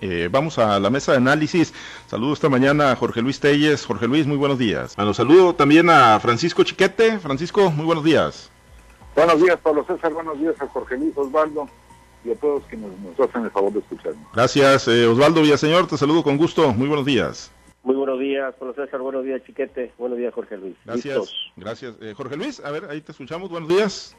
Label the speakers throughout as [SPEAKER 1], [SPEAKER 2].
[SPEAKER 1] Eh, vamos a la mesa de análisis. Saludo esta mañana a Jorge Luis Telles. Jorge Luis, muy buenos días. Bueno, saludo también a Francisco Chiquete. Francisco, muy buenos días.
[SPEAKER 2] Buenos días, Pablo César. Buenos días a Jorge Luis Osvaldo y a todos quienes nos hacen el favor de escucharnos.
[SPEAKER 1] Gracias, eh, Osvaldo Villaseñor. Te saludo con gusto. Muy buenos días.
[SPEAKER 3] Muy buenos días, Pablo César. Buenos días, Chiquete. Buenos días, Jorge Luis.
[SPEAKER 1] Gracias. Gracias. Eh, Jorge Luis, a ver, ahí te escuchamos. Buenos días.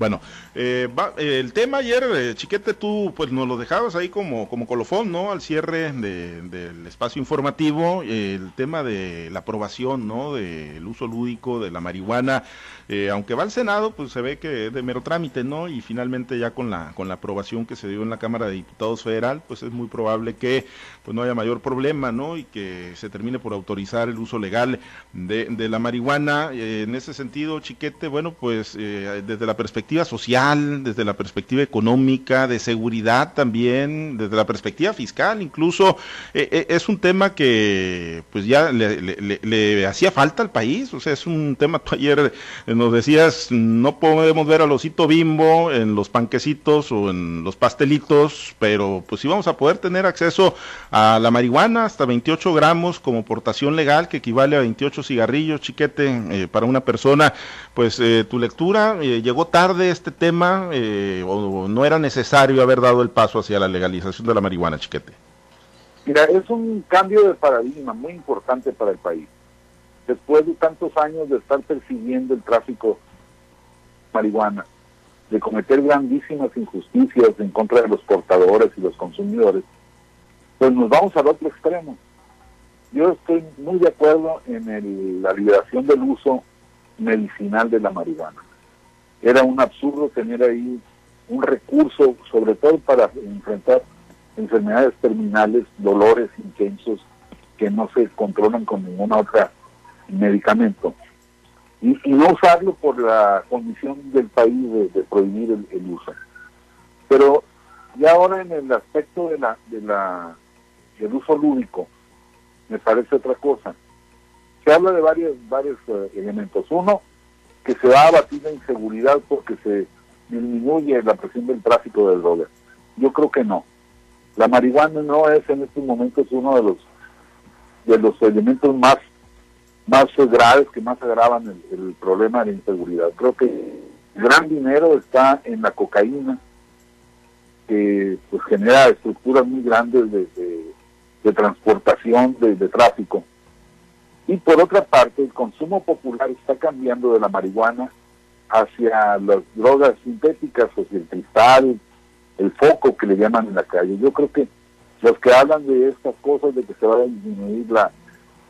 [SPEAKER 1] Bueno, eh, el tema ayer, eh, Chiquete, tú pues nos lo dejabas ahí como, como colofón, ¿no? Al cierre del espacio informativo, el tema de la aprobación, ¿no? Del uso lúdico de la marihuana, eh, aunque va al Senado, pues se ve que es de mero trámite, ¿no? Y finalmente ya con la, con la aprobación que se dio en la Cámara de Diputados Federal, pues es muy probable que pues no haya mayor problema, ¿no? Y que se termine por autorizar el uso legal de, la marihuana. en ese sentido, Chiquete, bueno, pues desde la perspectiva social, desde la perspectiva económica, de seguridad también, desde la perspectiva fiscal, incluso eh, eh, es un tema que pues ya le, hacía falta al país, o sea, es un tema, ayer nos decías, no podemos ver al osito bimbo en los panquecitos o en los pastelitos, pero pues sí vamos a poder tener acceso a la marihuana hasta 28 gramos como portación legal, que equivale a 28 cigarrillos, chiquete, eh, para una persona, pues tu lectura llegó tarde de este tema eh, o no era necesario haber dado el paso hacia la legalización de la marihuana, chiquete?
[SPEAKER 2] Mira, es un cambio de paradigma muy importante para el país. Después de tantos años de estar persiguiendo el tráfico de marihuana, de cometer grandísimas injusticias en contra de los portadores y los consumidores, pues nos vamos al otro extremo. Yo estoy muy de acuerdo en la liberación del uso medicinal de la marihuana era un absurdo tener ahí un recurso, sobre todo para enfrentar enfermedades terminales, dolores intensos que no se controlan con ninguna otra medicamento. Y, no usarlo por la condición del país de, prohibir el, uso. Pero ya ahora en el aspecto de la, de la del uso lúdico, me parece otra cosa. Se habla de varios, varios eh, elementos. Uno, que se va a abatir la inseguridad porque se disminuye la presión del tráfico de drogas. Yo creo que no. La marihuana no es en estos momentos uno de los de los elementos más más graves que más agravan el, problema de la inseguridad. Creo que el gran dinero está en la cocaína, que pues genera estructuras muy grandes de, de, transportación, de, tráfico y por otra parte, el consumo popular está cambiando de la marihuana hacia las drogas sintéticas, o el cristal, el foco que le llaman en la calle. Yo creo que los que hablan de estas cosas, de que se va a disminuir la,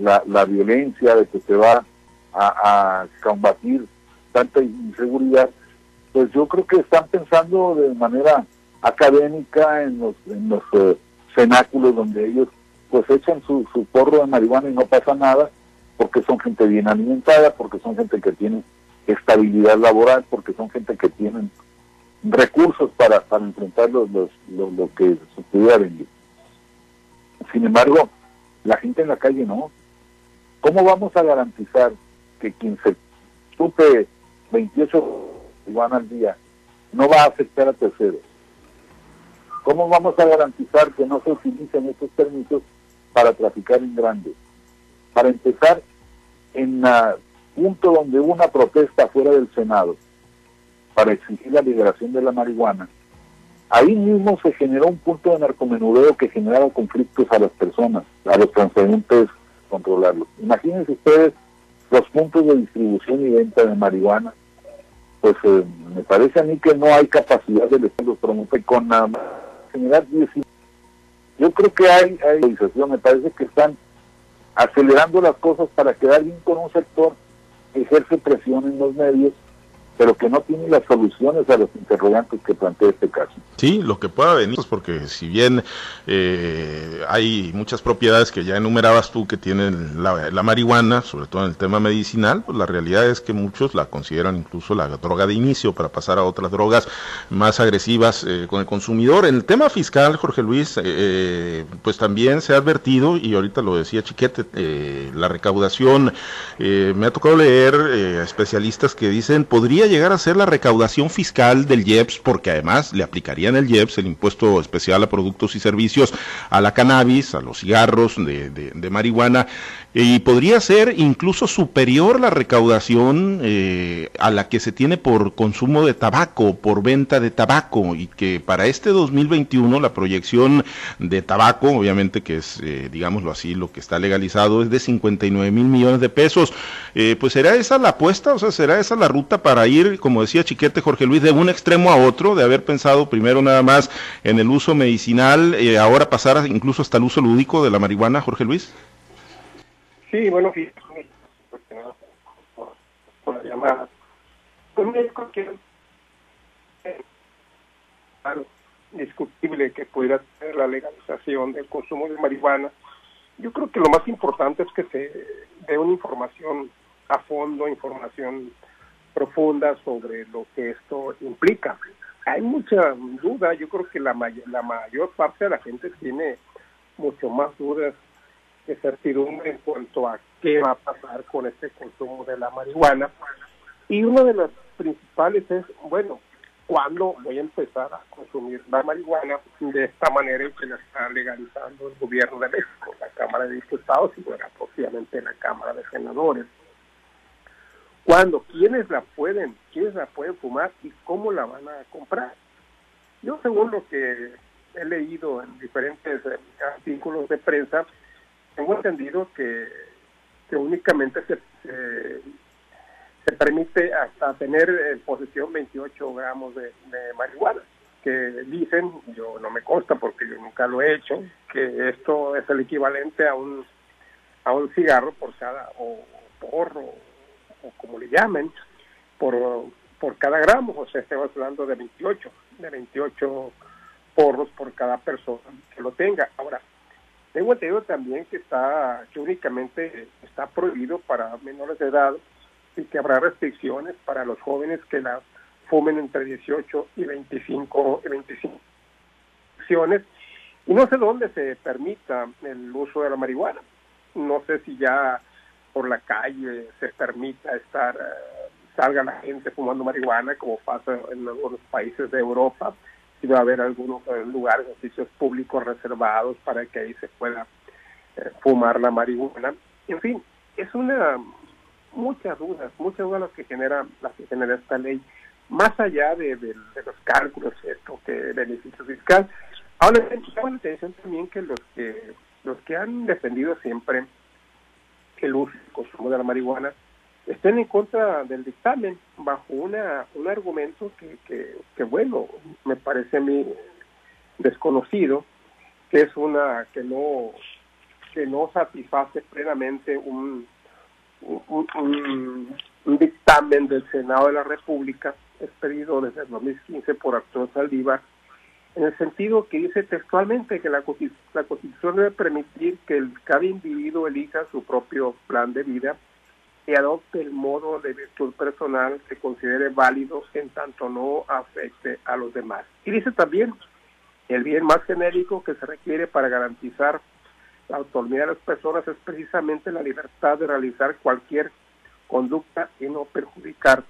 [SPEAKER 2] la, violencia, de que se va a, combatir tanta inseguridad, pues yo creo que están pensando de manera académica en los, en los eh, cenáculos donde ellos pues echan su, su porro de marihuana y no pasa nada, porque son gente bien alimentada, porque son gente que tiene estabilidad laboral, porque son gente que tienen recursos para, para enfrentar lo, que se pudiera venir. Sin embargo, la gente en la calle no. ¿Cómo vamos a garantizar que quien se supe 28 igual al día no va a afectar a terceros? ¿Cómo vamos a garantizar que no se utilicen estos permisos para traficar en grandes? Para empezar, en el punto donde hubo una protesta fuera del Senado para exigir la liberación de la marihuana, ahí mismo se generó un punto de narcomenudeo que generaba conflictos a las personas, a los transeúntes controlarlos. Imagínense ustedes los puntos de distribución y venta de marihuana, pues eh, me parece a mí que no hay capacidad de los promover con nada más generar yo creo que hay, hay me parece que están acelerando las cosas para quedar bien con un sector ejerce presión en los medios pero que no tiene las soluciones a los interrogantes que plantea este caso.
[SPEAKER 1] Sí, lo que pueda venir, pues porque si bien eh, hay muchas propiedades que ya enumerabas tú que tienen la, marihuana, sobre todo en el tema medicinal, pues la realidad es que muchos la consideran incluso la droga de inicio para pasar a otras drogas más agresivas eh, con el consumidor. En el tema fiscal, Jorge Luis, eh, pues también se ha advertido, y ahorita lo decía Chiquete, la recaudación, me ha tocado leer especialistas que dicen, podría llegar a ser la recaudación fiscal del IEPS, porque además le aplicarían el IEPS, el impuesto especial a productos y servicios, a la cannabis, a los cigarros de, de marihuana, y podría ser incluso superior la recaudación eh, a la que se tiene por consumo de tabaco, por venta de tabaco, y que para este 2021 la proyección de tabaco, obviamente que es, eh, digámoslo así, lo que está legalizado es de 59 mil millones de pesos. Eh, pues será esa la apuesta, o sea, será esa la ruta para ir, como decía Chiquete Jorge Luis, de un extremo a otro, de haber pensado primero nada más en el uso medicinal, ahora pasar incluso hasta el uso lúdico de la marihuana, Jorge Luis.
[SPEAKER 4] Sí, bueno, fíjate, por, la llamada. Pues médico que claro, discutible que pudiera tener la legalización del consumo de marihuana. Yo creo que lo más importante es que se dé una información a fondo, información profunda sobre lo que esto implica. Hay mucha duda, yo creo que la, la mayor parte de la gente tiene mucho más dudas certidumbre en cuanto a qué va a pasar con este consumo de la marihuana. Y una de las principales es, bueno, ¿cuándo voy a empezar a consumir la marihuana de esta manera en que la está legalizando el gobierno de México, la Cámara de Diputados y bueno, posiblemente la Cámara de Senadores? ¿Cuándo? ¿Quiénes la pueden, quiénes la pueden fumar y cómo la van a comprar? Yo según lo que he leído en diferentes eh, artículos de prensa, tengo entendido que, que únicamente se, se, permite hasta tener en posesión 28 gramos de, marihuana, que dicen, yo no me consta porque yo nunca lo he hecho, que esto es el equivalente a un a un cigarro por cada, o porro, o como le llamen, por, por cada gramo, o sea, estamos hablando de 28, de 28 porros por cada persona que lo tenga. Ahora, tengo entendido también que está que únicamente está prohibido para menores de edad y que habrá restricciones para los jóvenes que la fumen entre 18 y 25 y 25 y no sé dónde se permita el uso de la marihuana. No sé si ya por la calle se permita estar eh, salga la gente fumando marihuana como pasa en algunos países de Europa si va a haber algunos eh, lugares, oficios públicos reservados para que ahí se pueda eh, fumar la marihuana. En fin, es una muchas dudas, muchas dudas las que genera, las que genera esta ley, más allá de, los cálculos, esto que beneficio fiscal. Ahora llama la atención también que los que los que han defendido siempre el uso y consumo de la marihuana estén en contra del dictamen bajo una un argumento que, que, bueno me parece a mí desconocido que es una que no que no satisface plenamente un, un, dictamen del Senado de la República expedido desde el 2015 por Arturo Saldívar en el sentido que dice textualmente que la, la Constitución debe permitir que el, cada individuo elija su propio plan de vida y adopte el modo de virtud personal que considere válido en tanto no afecte a los demás. Y dice también, el bien más genérico que se requiere para garantizar la autonomía de las personas es precisamente la libertad de realizar cualquier conducta y no perjudicar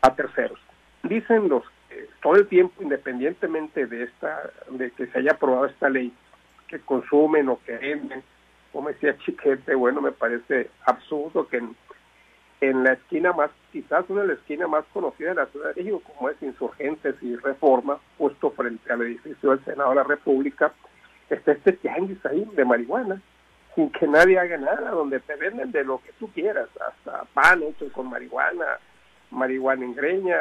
[SPEAKER 4] a terceros. Dicen los que todo el tiempo, independientemente de esta, de que se haya aprobado esta ley, que consumen o que venden, como decía Chiquete, bueno, me parece absurdo que en en la esquina más, quizás una de las esquinas más conocidas de la Ciudad de México, como es Insurgentes y Reforma, justo frente al edificio del Senado de la República, está este tianguis ahí de marihuana, sin que nadie haga nada, donde te venden de lo que tú quieras, hasta pan hecho con marihuana, marihuana en greña,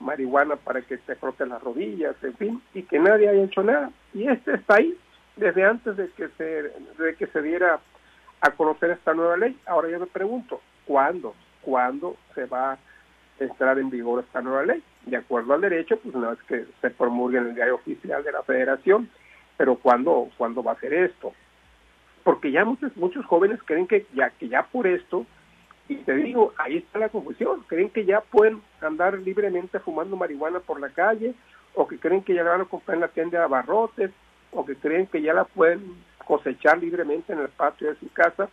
[SPEAKER 4] marihuana para que te froten las rodillas, en fin, y que nadie haya hecho nada. Y este está ahí desde antes de que se, de que se diera a conocer esta nueva ley. Ahora yo me pregunto, cuándo, cuándo se va a entrar en vigor esta nueva ley. De acuerdo al derecho, pues no es que se promulgue en el diario oficial de la federación, pero ¿cuándo, cuándo va a ser esto? Porque ya muchos, muchos jóvenes creen que ya, que ya por esto, y te digo, ahí está la confusión, creen que ya pueden andar libremente fumando marihuana por la calle, o que creen que ya la van a comprar en la tienda de abarrotes, o que creen que ya la pueden cosechar libremente en el patio de su casa,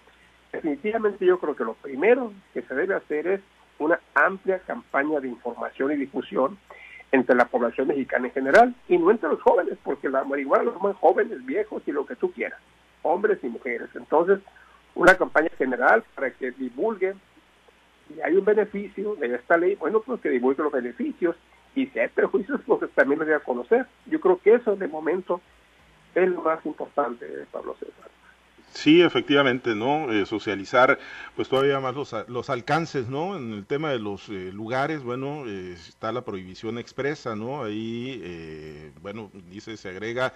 [SPEAKER 4] definitivamente yo creo que lo primero que se debe hacer es una amplia campaña de información y difusión entre la población mexicana en general y no entre los jóvenes, porque la marihuana los más jóvenes, viejos y lo que tú quieras, hombres y mujeres. Entonces, una campaña general para que divulguen si hay un beneficio de esta ley, bueno, pues que divulgue los beneficios y si hay perjuicios, pues también lo debe conocer. Yo creo que eso de momento es lo más importante, Pablo César.
[SPEAKER 1] Sí, efectivamente, ¿no? Eh, socializar, pues todavía más los, los, alcances, ¿no? En el tema de los eh, lugares, bueno, eh, está la prohibición expresa, ¿no? Ahí, bueno, dice, se agrega,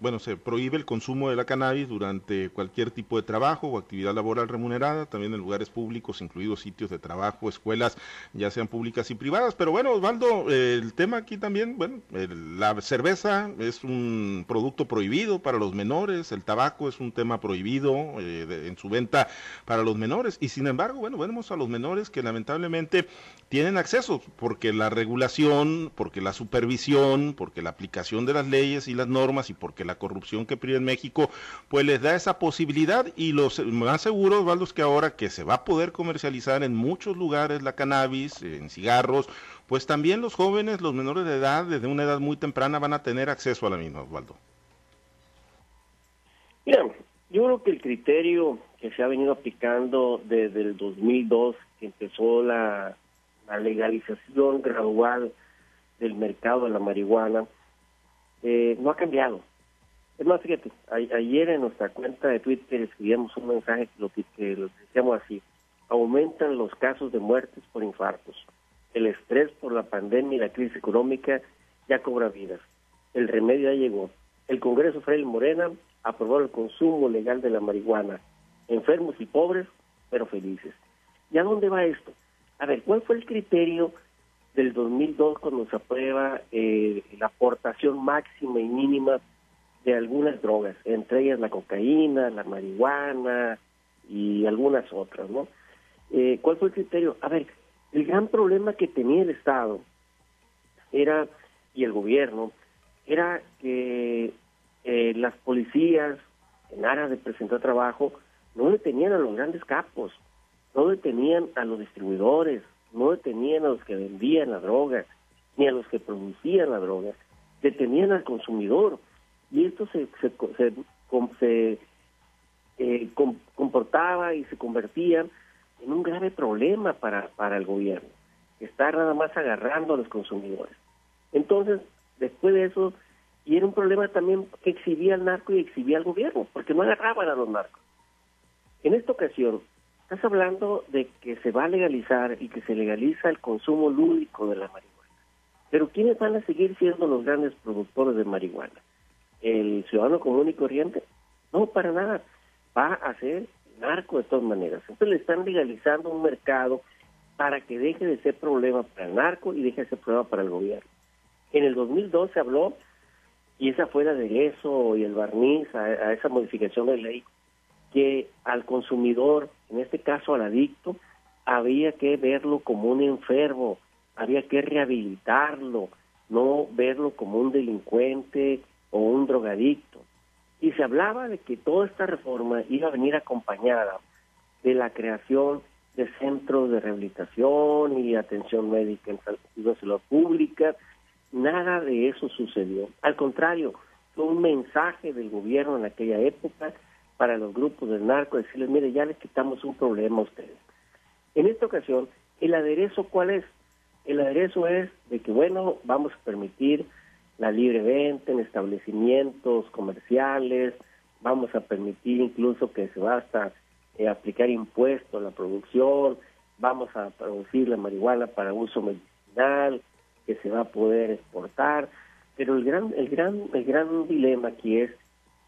[SPEAKER 1] bueno, se prohíbe el consumo de la cannabis durante cualquier tipo de trabajo o actividad laboral remunerada, también en lugares públicos, incluidos sitios de trabajo, escuelas, ya sean públicas y privadas. Pero bueno, Osvaldo, el tema aquí también, bueno, la cerveza es un producto prohibido para los menores, el tabaco es un tema prohibido eh, en su venta para los menores. Y sin embargo, bueno, vemos a los menores que lamentablemente tienen acceso porque la regulación, porque la supervisión, porque la aplicación de las leyes y las normas y porque la corrupción que pide en México, pues les da esa posibilidad y los más seguros, Osvaldo, es que ahora que se va a poder comercializar en muchos lugares la cannabis, en cigarros, pues también los jóvenes, los menores de edad, desde una edad muy temprana, van a tener acceso a la misma, Osvaldo.
[SPEAKER 3] Mira, yo creo que el criterio que se ha venido aplicando desde el 2002, que empezó la, legalización gradual del mercado de la marihuana, eh, no ha cambiado. Es más, fíjate, ayer en nuestra cuenta de Twitter escribíamos un mensaje que lo, decíamos así, aumentan los casos de muertes por infartos. El estrés por la pandemia y la crisis económica ya cobra vidas. El remedio ya llegó. El Congreso Fray Morena aprobó el consumo legal de la marihuana. Enfermos y pobres, pero felices. ¿Y a dónde va esto? A ver, ¿cuál fue el criterio del 2002 cuando se aprueba eh, la aportación máxima y mínima de algunas drogas, entre ellas la cocaína, la marihuana y algunas otras, ¿no? Eh, ¿Cuál fue el criterio? A ver, el gran problema que tenía el Estado era, y el gobierno, era que eh, las policías, en aras de presentar trabajo, no detenían a los grandes capos, no detenían a los distribuidores, no detenían a los que vendían la droga, ni a los que producían la droga, detenían al consumidor. Y esto se, se, se, eh, comportaba y se convertía en un grave problema para, para el gobierno, estar nada más agarrando a los consumidores. Entonces, después de eso, y era un problema también que exhibía al narco y exhibía al gobierno, porque no agarraban a los narcos. En esta ocasión, estás hablando de que se va a legalizar y que se legaliza el consumo lúdico de la marihuana. Pero ¿quiénes van a seguir siendo los grandes productores de marihuana? ¿El ciudadano común y corriente? No, para nada. Va a ser narco de todas maneras. Entonces le están legalizando un mercado para que deje de ser problema para el narco y deje de ser problema para el gobierno. En el 2002 se habló y esa fue el aderezo y el barniz a, esa modificación de ley, que al consumidor, en este caso al adicto, había que verlo como un enfermo, había que rehabilitarlo, no verlo como un delincuente o un drogadicto. Y se hablaba de que toda esta reforma iba a venir acompañada de la creación de centros de rehabilitación y atención médica en salud pública, Nada de eso sucedió. Al contrario, fue un mensaje del gobierno en aquella época para los grupos del narco, decirles, mire, ya les quitamos un problema a ustedes. En esta ocasión, ¿el aderezo cuál es? El aderezo es de que, bueno, vamos a permitir la libre venta en establecimientos comerciales, vamos a permitir incluso que se va hasta eh, aplicar impuestos a la producción, vamos a producir la marihuana para uso medicinal, que se va a poder exportar, pero el gran, el gran, el gran dilema aquí es,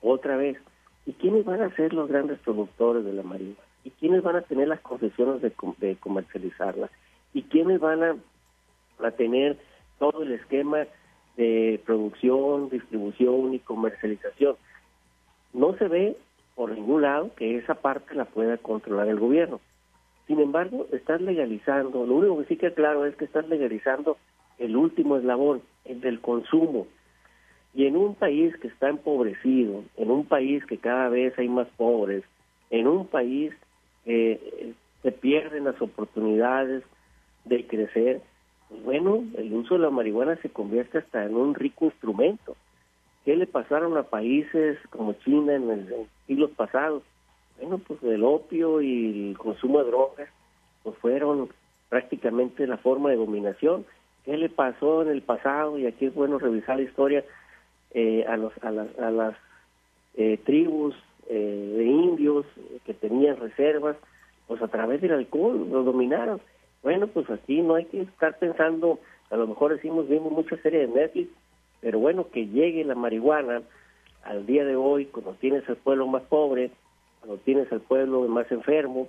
[SPEAKER 3] otra vez, ¿y quiénes van a ser los grandes productores de la marihuana? ¿Y quiénes van a tener las concesiones de, de comercializarla? ¿Y quiénes van a, a tener todo el esquema de producción, distribución y comercialización? No se ve por ningún lado que esa parte la pueda controlar el gobierno. Sin embargo, estás legalizando, lo único que sí queda claro es que estás legalizando el último eslabón, el del consumo. Y en un país que está empobrecido, en un país que cada vez hay más pobres, en un país que se pierden las oportunidades de crecer, pues bueno, el uso de la marihuana se convierte hasta en un rico instrumento. ¿Qué le pasaron a países como China en, el, en siglos pasados? Bueno, pues el opio y el consumo de drogas pues fueron prácticamente la forma de dominación. ¿Qué le pasó en el pasado? Y aquí es bueno revisar la historia eh, a, los, a las, a las eh, tribus eh, de indios que tenían reservas, pues a través del alcohol lo dominaron. Bueno, pues aquí no hay que estar pensando, a lo mejor decimos, vimos muchas series de Netflix, pero bueno, que llegue la marihuana al día de hoy, cuando tienes al pueblo más pobre, cuando tienes al pueblo más enfermo,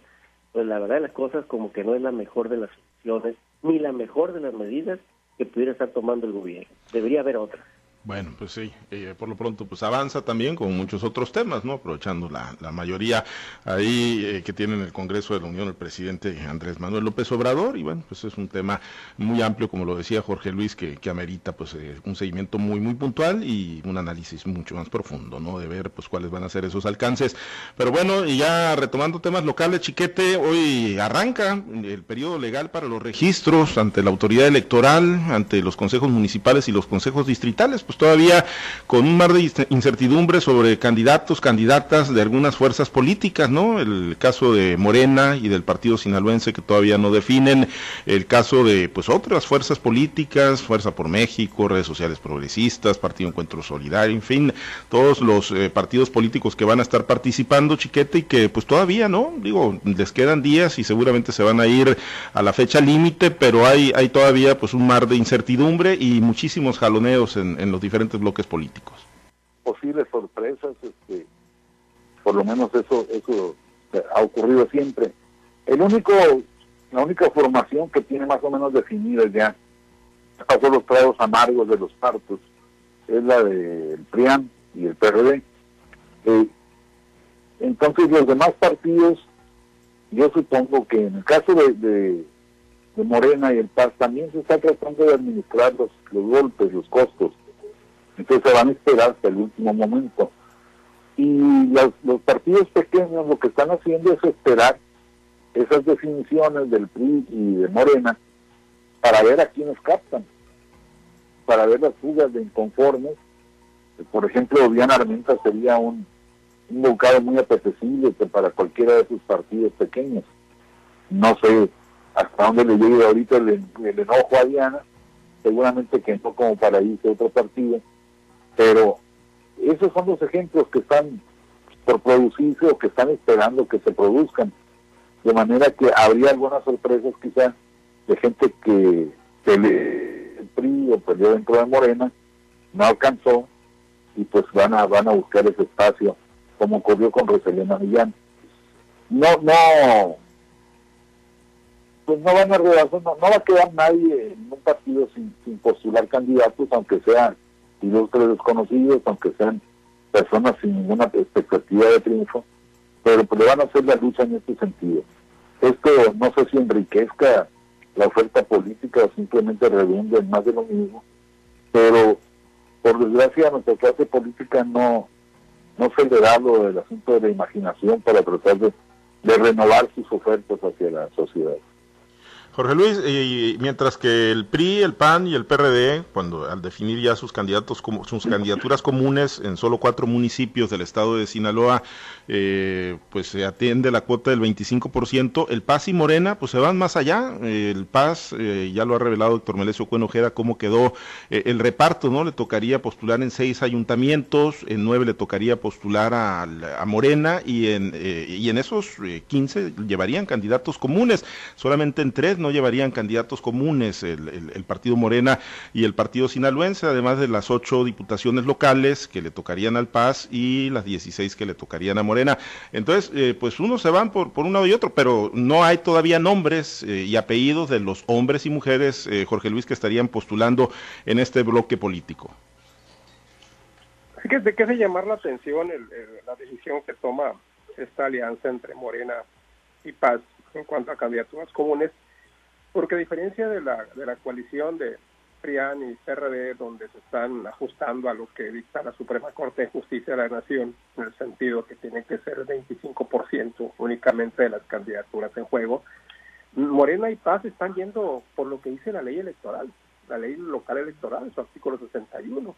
[SPEAKER 3] pues la verdad las cosas como que no es la mejor de las soluciones, ni la mejor de las medidas que pudiera estar tomando el gobierno. Debería haber otras.
[SPEAKER 1] Bueno, pues sí, eh, por lo pronto pues avanza también con muchos otros temas, ¿no? Aprovechando la, la mayoría ahí eh, que tiene en el Congreso de la Unión el presidente Andrés Manuel López Obrador y bueno, pues es un tema muy amplio, como lo decía Jorge Luis, que, que amerita pues eh, un seguimiento muy, muy puntual y un análisis mucho más profundo, ¿no? De ver pues cuáles van a ser esos alcances. Pero bueno, y ya retomando temas locales, Chiquete, hoy arranca el periodo legal para los registros ante la autoridad electoral, ante los consejos municipales y los consejos distritales, pues pues, todavía con un mar de incertidumbre sobre candidatos, candidatas de algunas fuerzas políticas, ¿no? El caso de Morena y del Partido Sinaloense que todavía no definen, el caso de pues otras fuerzas políticas, Fuerza por México, redes sociales progresistas, Partido Encuentro Solidario, en fin, todos los eh, partidos políticos que van a estar participando, chiquete, y que pues todavía, ¿no? Digo, les quedan días y seguramente se van a ir a la fecha límite, pero hay, hay todavía pues un mar de incertidumbre y muchísimos jaloneos en, en los diferentes bloques políticos.
[SPEAKER 2] Posibles sorpresas, este, por lo menos eso, eso ha ocurrido siempre. El único, la única formación que tiene más o menos definida ya, pasó los tragos amargos de los partos, es la del PRIAN y el PRD. Eh, entonces los demás partidos, yo supongo que en el caso de, de, Morena y el PAS también se está tratando de administrar los, los golpes, los costos. Entonces van a esperar hasta el último momento. Y los, partidos pequeños lo que están haciendo es esperar esas definiciones del PRI y de Morena para ver a quiénes captan, para ver las fugas de inconformes. Por ejemplo, Diana Armenta sería un, un bocado muy apetecible para cualquiera de sus partidos pequeños. No sé hasta dónde le llegue ahorita el, enojo a Diana, seguramente que no como para irse otro partido, pero esos son los ejemplos que están por producirse o que están esperando que se produzcan. De manera que habría algunas sorpresas quizás de gente que el PRI o perdió dentro de Morena, no alcanzó y pues van a van a buscar ese espacio como ocurrió con Roselena Millán. No, no, pues no van a no, no va a quedar nadie en un partido sin postular candidatos, aunque sea ilustres desconocidos, aunque sean personas sin ninguna expectativa de triunfo, pero pues le van a hacer la lucha en este sentido. Esto no sé si enriquezca la oferta política o simplemente redunda en más de lo mismo, pero por desgracia nuestra clase política no, no se le da lo del asunto de la imaginación para tratar de, de renovar sus ofertas hacia la sociedad.
[SPEAKER 1] Jorge Luis, y mientras que el PRI, el PAN y el PRD, cuando al definir ya sus candidatos como sus candidaturas comunes en solo cuatro municipios del estado de Sinaloa, eh, pues se atiende la cuota del 25%, el PAS y Morena, pues se van más allá. El PAS, eh, ya lo ha revelado Héctor Melesio Cuenojera, cómo quedó eh, el reparto, ¿no? Le tocaría postular en seis ayuntamientos, en nueve le tocaría postular a, Morena y en, y en esos 15 llevarían candidatos comunes, solamente en tres llevarían candidatos comunes el, Partido Morena y el Partido Sinaloense, además de las ocho diputaciones locales que le tocarían al Paz y las 16 que le tocarían a Morena. Entonces, eh, pues unos se van por, por un lado y otro, pero no hay todavía nombres eh, y apellidos de los hombres y mujeres, eh, Jorge Luis, que estarían postulando en este bloque político.
[SPEAKER 4] Así que de qué se llamar la atención la decisión que toma esta alianza entre Morena y Paz en cuanto a candidaturas comunes porque a diferencia de la, de la coalición de PRIAN y PRD, donde se están ajustando a lo que dicta la Suprema Corte de Justicia de la Nación, en el sentido que tiene que ser el 25% únicamente de las candidaturas en juego, Morena y Paz están yendo por lo que dice la ley electoral, la ley local electoral, su artículo 61,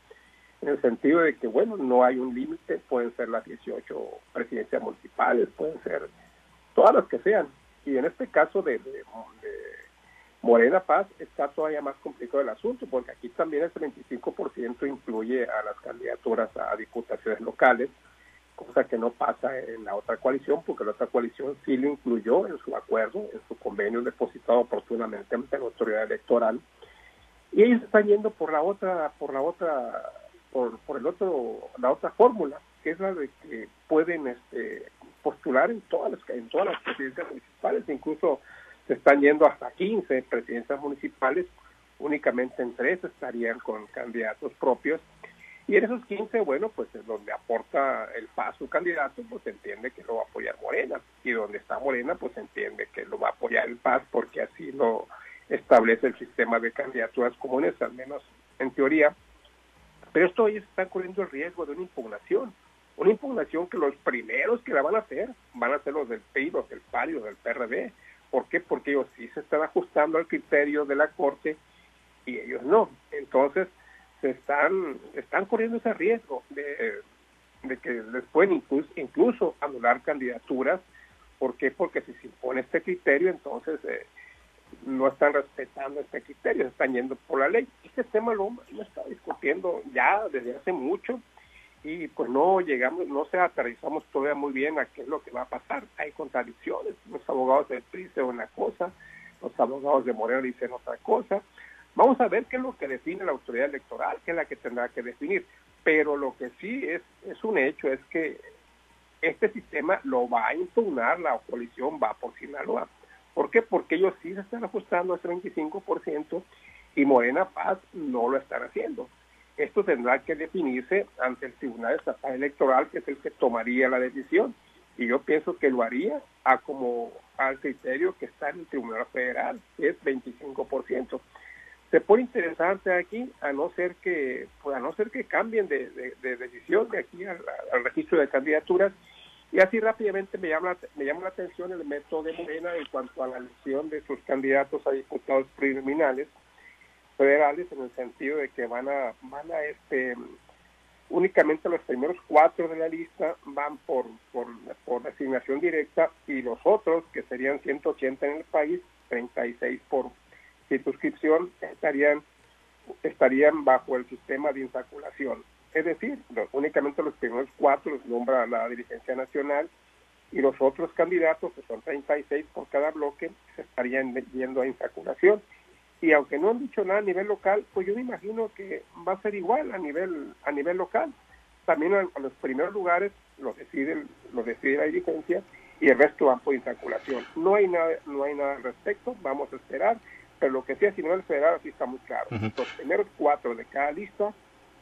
[SPEAKER 4] en el sentido de que, bueno, no hay un límite, pueden ser las 18 presidencias municipales, pueden ser todas las que sean. Y en este caso de, de, Morena Paz está todavía más complicado el asunto, porque aquí también el 25% incluye a las candidaturas a diputaciones locales, cosa que no pasa en la otra coalición, porque la otra coalición sí lo incluyó en su acuerdo, en su convenio depositado oportunamente ante la autoridad electoral, y ellos están yendo por la otra, por la otra, por, por el otro, la otra fórmula, que es la de que pueden este, postular en todas las, en todas las presidencias municipales, incluso se están yendo hasta 15 presidencias municipales, únicamente en tres estarían con candidatos propios y en esos 15, bueno, pues es donde aporta el PAS su candidato, pues entiende que lo va a apoyar Morena. Y donde está Morena, pues entiende que lo va a apoyar el PAS porque así lo establece el sistema de candidaturas comunes, al menos en teoría. Pero esto ellos están corriendo el riesgo de una impugnación. Una impugnación que los primeros que la van a hacer van a ser los del PRI, los del PARI, los del PRD. ¿Por qué? Porque ellos sí se están ajustando al criterio de la Corte y ellos no. Entonces, se están, están corriendo ese riesgo de, que les pueden incluso, incluso anular candidaturas. ¿Por qué? Porque si se impone este criterio, entonces eh, no están respetando este criterio, se están yendo por la ley. Este tema lo, lo está discutiendo ya desde hace mucho y pues no llegamos, no se aterrizamos todavía muy bien a qué es lo que va a pasar. Hay contradicciones, los abogados del PRI dicen una cosa, los abogados de Moreno dicen otra cosa, Vamos a ver qué es lo que define la autoridad electoral, qué es la que tendrá que definir. Pero lo que sí es, es un hecho es que este sistema lo va a impugnar la coalición va por Sinaloa. ¿Por qué? Porque ellos sí se están ajustando a ese 25% y Morena Paz no lo están haciendo. Esto tendrá que definirse ante el Tribunal Estatal Electoral, que es el que tomaría la decisión. Y yo pienso que lo haría a como al criterio que está en el Tribunal Federal, que es 25% se pone interesante aquí a no ser que pues, a no ser que cambien de, decisión de aquí al, registro de candidaturas y así rápidamente me llama me llama la atención el método de Morena en cuanto a la elección de sus candidatos a diputados preliminares federales en el sentido de que van a van a este únicamente los primeros cuatro de la lista van por, por, por designación directa y los otros, que serían 180 en el país, 36 por circunscripción estarían, estarían bajo el sistema de insaculación. Es decir, únicamente los primeros cuatro los nombra la dirigencia nacional y los otros candidatos, que son 36 por cada bloque, se estarían yendo a insaculación. Y aunque no han dicho nada a nivel local, pues yo me imagino que va a ser igual a nivel, a nivel local. También a, los primeros lugares los decide, los decide la dirigencia y el resto van por insaculación. No hay nada, no hay nada al respecto, vamos a esperar pero lo que sí es nivel federal así está muy claro. Los primeros cuatro de cada lista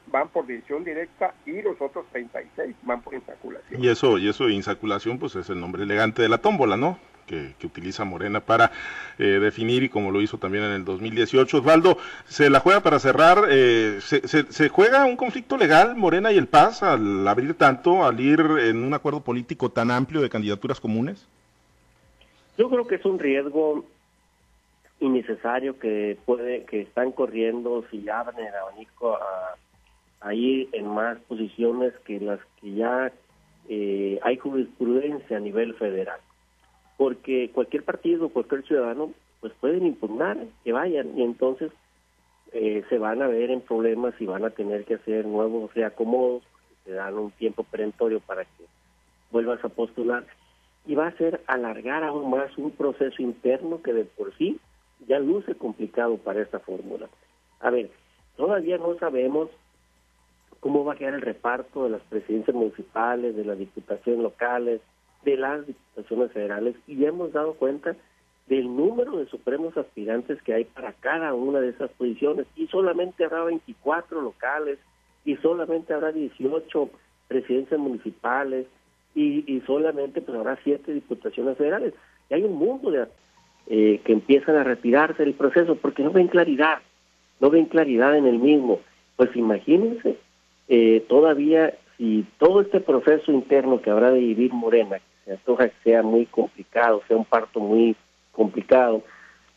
[SPEAKER 4] van por decisión directa y los otros 36 van por insaculación.
[SPEAKER 1] Y eso, y eso de insaculación, pues es el nombre elegante de la tómbola, ¿no? Que, utiliza Morena para eh, definir y como lo hizo también en el 2018. Osvaldo, ¿se la juega para cerrar? Eh, ¿se, se, juega un conflicto legal Morena y el Paz al abrir tanto, al ir en un acuerdo político tan amplio de candidaturas comunes?
[SPEAKER 3] Yo creo que es un riesgo innecesario que puede que están corriendo si abren el abanico a, ir en más posiciones que las que ya eh, hay jurisprudencia a nivel federal porque cualquier partido cualquier ciudadano pues pueden impugnar que vayan y entonces eh, se van a ver en problemas y van a tener que hacer nuevos reacomodos se dan un tiempo perentorio para que vuelvas a postular y va a ser alargar aún más un proceso interno que de por sí ya luce complicado para esta fórmula. A ver, todavía no sabemos cómo va a quedar el reparto de las presidencias municipales, de las diputaciones locales, de las diputaciones federales, y hemos dado cuenta del número de supremos aspirantes que hay para cada una de esas posiciones, y solamente habrá 24 locales, y solamente habrá 18 presidencias municipales, y, solamente pues habrá 7 diputaciones federales. Y hay un mundo eh, que empiezan a retirarse del proceso porque no ven claridad, no ven claridad en el mismo. Pues imagínense eh, todavía si todo este proceso interno que habrá de vivir Morena, se antoja que sea muy complicado, sea un parto muy complicado,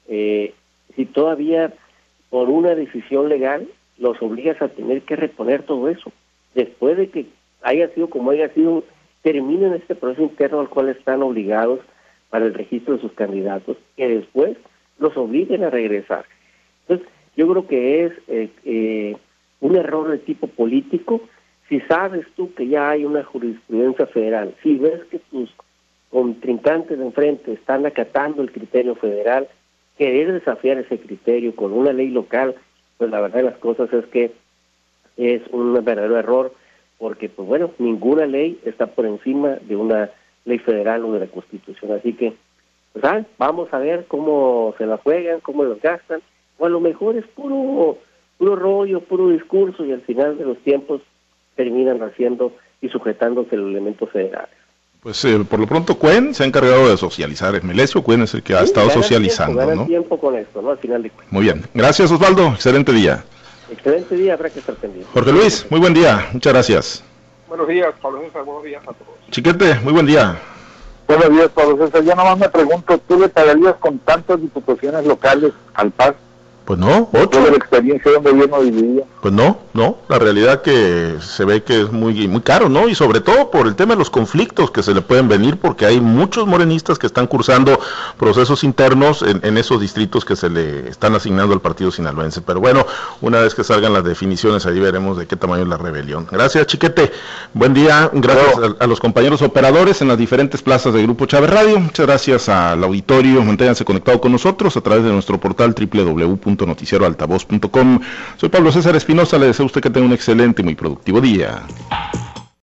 [SPEAKER 3] eh, si todavía por una decisión legal los obligas a tener que reponer todo eso, después de que haya sido como haya sido, terminen este proceso interno al cual están obligados para el registro de sus candidatos, que después los obliguen a regresar. Entonces, yo creo que es eh, eh, un error de tipo político. Si sabes tú que ya hay una jurisprudencia federal, si ves que tus contrincantes de enfrente están acatando el criterio federal, querer desafiar ese criterio con una ley local, pues la verdad de las cosas es que es un verdadero error, porque pues bueno, ninguna ley está por encima de una ley federal o de la Constitución. Así que, pues ah, vamos a ver cómo se la juegan, cómo lo gastan, o a lo mejor es puro, puro rollo, puro discurso, y al final de los tiempos terminan haciendo y sujetándose los elementos federales.
[SPEAKER 1] Pues eh, por lo pronto Cuen se ha encargado de socializar. el Melesio Cuen es el que ha estado socializando.
[SPEAKER 3] Tiempo, ¿no? tiempo con esto, ¿no? Al final de
[SPEAKER 1] Muy bien. Gracias Osvaldo. Excelente día.
[SPEAKER 3] Excelente día, habrá que estar pendiente.
[SPEAKER 1] Jorge Luis, muy buen día. Muchas gracias.
[SPEAKER 4] Buenos días, Pablo César. Buenos días a todos.
[SPEAKER 1] Chiquete, muy buen día.
[SPEAKER 2] Buenos días, Pablo César. Yo nomás me pregunto, ¿tú le pagarías con tantas diputaciones locales al PAS?
[SPEAKER 1] Pues no,
[SPEAKER 2] ocho. la experiencia de un gobierno dividido.
[SPEAKER 1] Pues no, no, la realidad que se ve que es muy, muy caro, ¿no? Y sobre todo por el tema de los conflictos que se le pueden venir, porque hay muchos morenistas que están cursando procesos internos en, esos distritos que se le están asignando al partido sinaloense. Pero bueno, una vez que salgan las definiciones, ahí veremos de qué tamaño es la rebelión. Gracias, Chiquete. Buen día, gracias a, los compañeros operadores en las diferentes plazas del Grupo Chávez Radio. Muchas gracias al auditorio. Manténganse conectados con nosotros a través de nuestro portal www noticieroaltavoz.com. Soy Pablo César Espinosa, le deseo a usted que tenga un excelente y muy productivo día.